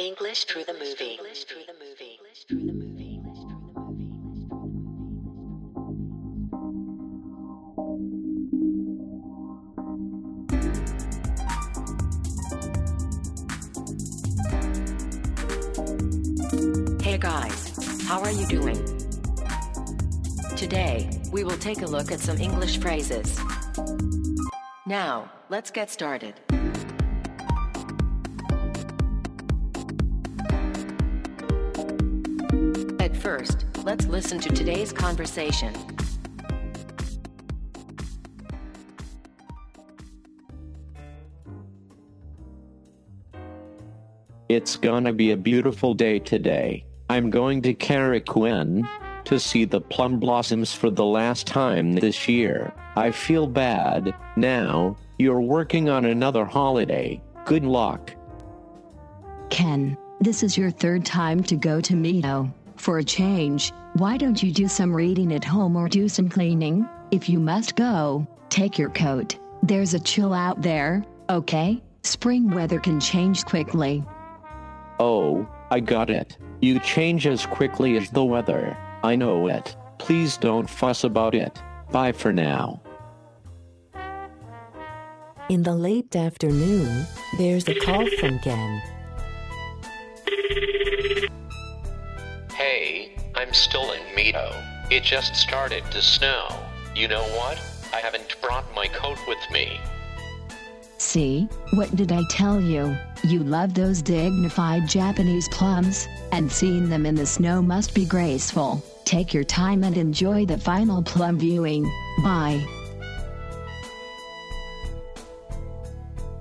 English through the movie. English through the movie. English through the movie. Hey guys, how are you doing? Today, we will take a look at some English phrases. Now, let's get started. First, let's listen to today's conversation. It's gonna be a beautiful day today. I'm going to Kairakuen to see the plum blossoms for the last time this year. I feel bad. Now, you're working on another holiday. Good luck. Ken, this is your third time to go to Mito. For a change, why don't you do some reading at home or do some cleaning? If you must go, take your coat. There's a chill out there, okay? Spring weather can change quickly. Oh, I got it. You change as quickly as the weather. I know it. Please don't fuss about it. Bye for now. In the late afternoon, there's a call from Ken. Hey, I'm still in Mito. It just started to snow. You know what? I haven't brought my coat with me. See, what did I tell you? You love those dignified Japanese plums, and seeing them in the snow must be graceful. Take your time and enjoy the final plum viewing. Bye.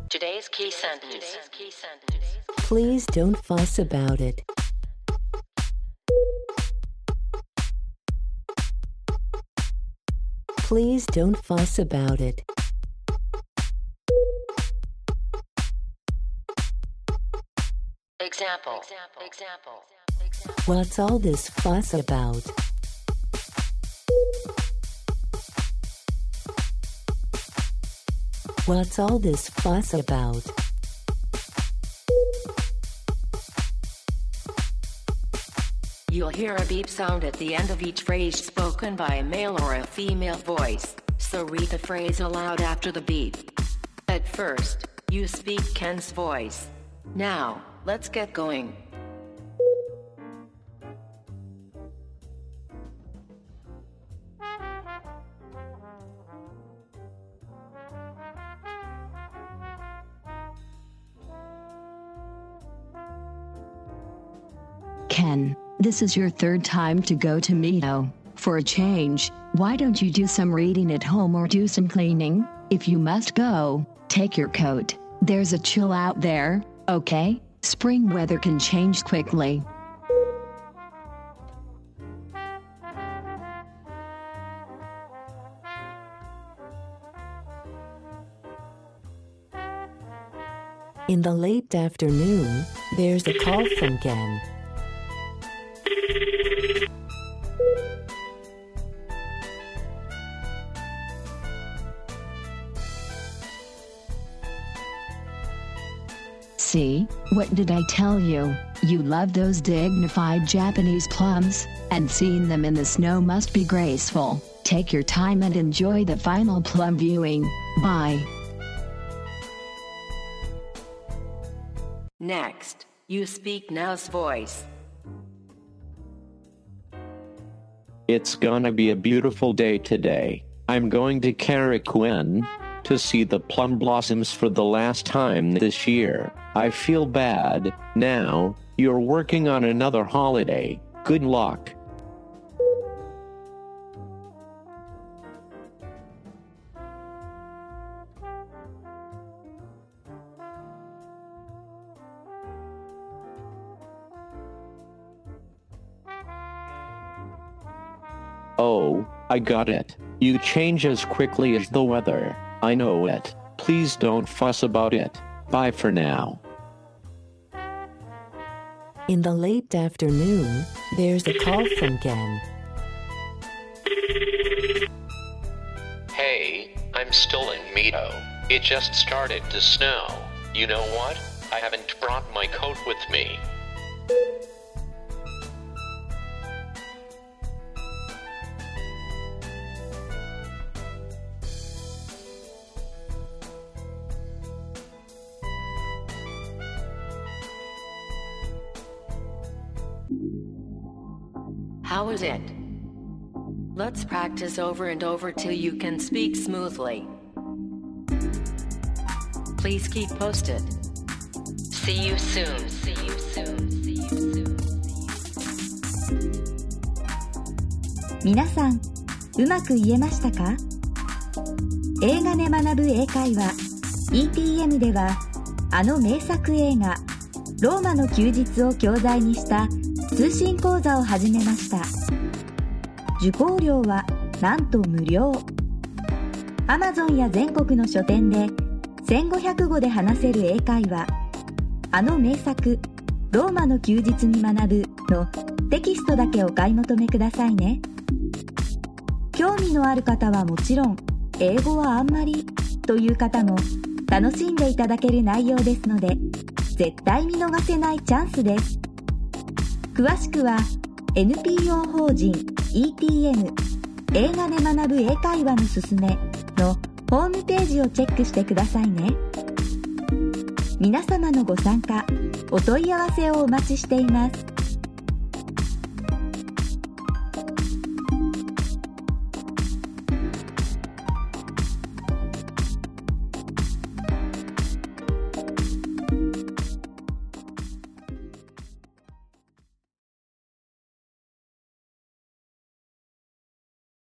Today's key sentence. Please don't fuss about it. Please don't fuss about it. Example. Example. Example. What's all this fuss about? What's all this fuss about? You'll hear a beep sound at the end of each phrase spoken by a male or a female voice, so read the phrase aloud after the beep. At first, you speak Ken's voice. Now, let's get going. Ken, this is your third time to go to Mito. For a change, why don't you do some reading at home or do some cleaning? If you must go, take your coat. There's a chill out there, okay? Spring weather can change quickly. In the late afternoon, there's a call from Ken. See, what did I tell you? You love those dignified Japanese plums, and seeing them in the snow must be graceful. Take your time and enjoy the final plum viewing. Bye. Next, you speak now's voice. It's gonna be a beautiful day today. I'm going to Kairakuen to see the plum blossoms for the last time this year. I feel bad. Now, you're working on another holiday. Good luck. Oh, I got it. You change as quickly as the weather. I know it. Please don't fuss about it. Bye for now. In the late afternoon, there's a call from Ken. Hey, I'm still in Mito. It just started to snow. You know what? I haven't brought my coat with me. How was it? Let's practice over and over till you can speak smoothly. Please keep posted. See you soon. See you soon. See you soon. 皆さんうまく言えましたか映画で学ぶ英会話 ETM ではあの名作映画「ローマの休日」を教材にした通信講座を始めました。受講料はなんと無料。Amazon や全国の書店で1500語で話せる英会話。あの名作「ローマの休日に学ぶ」のテキストだけお買い求めくださいね。興味のある方はもちろん英語はあんまりという方も楽しんでいただける内容ですので絶対見逃せないチャンスです。詳しくは NPO 法人 ETN 映画で学ぶ英会話のすすめのホームページをチェックしてくださいね。皆様のご参加お問い合わせをお待ちしています。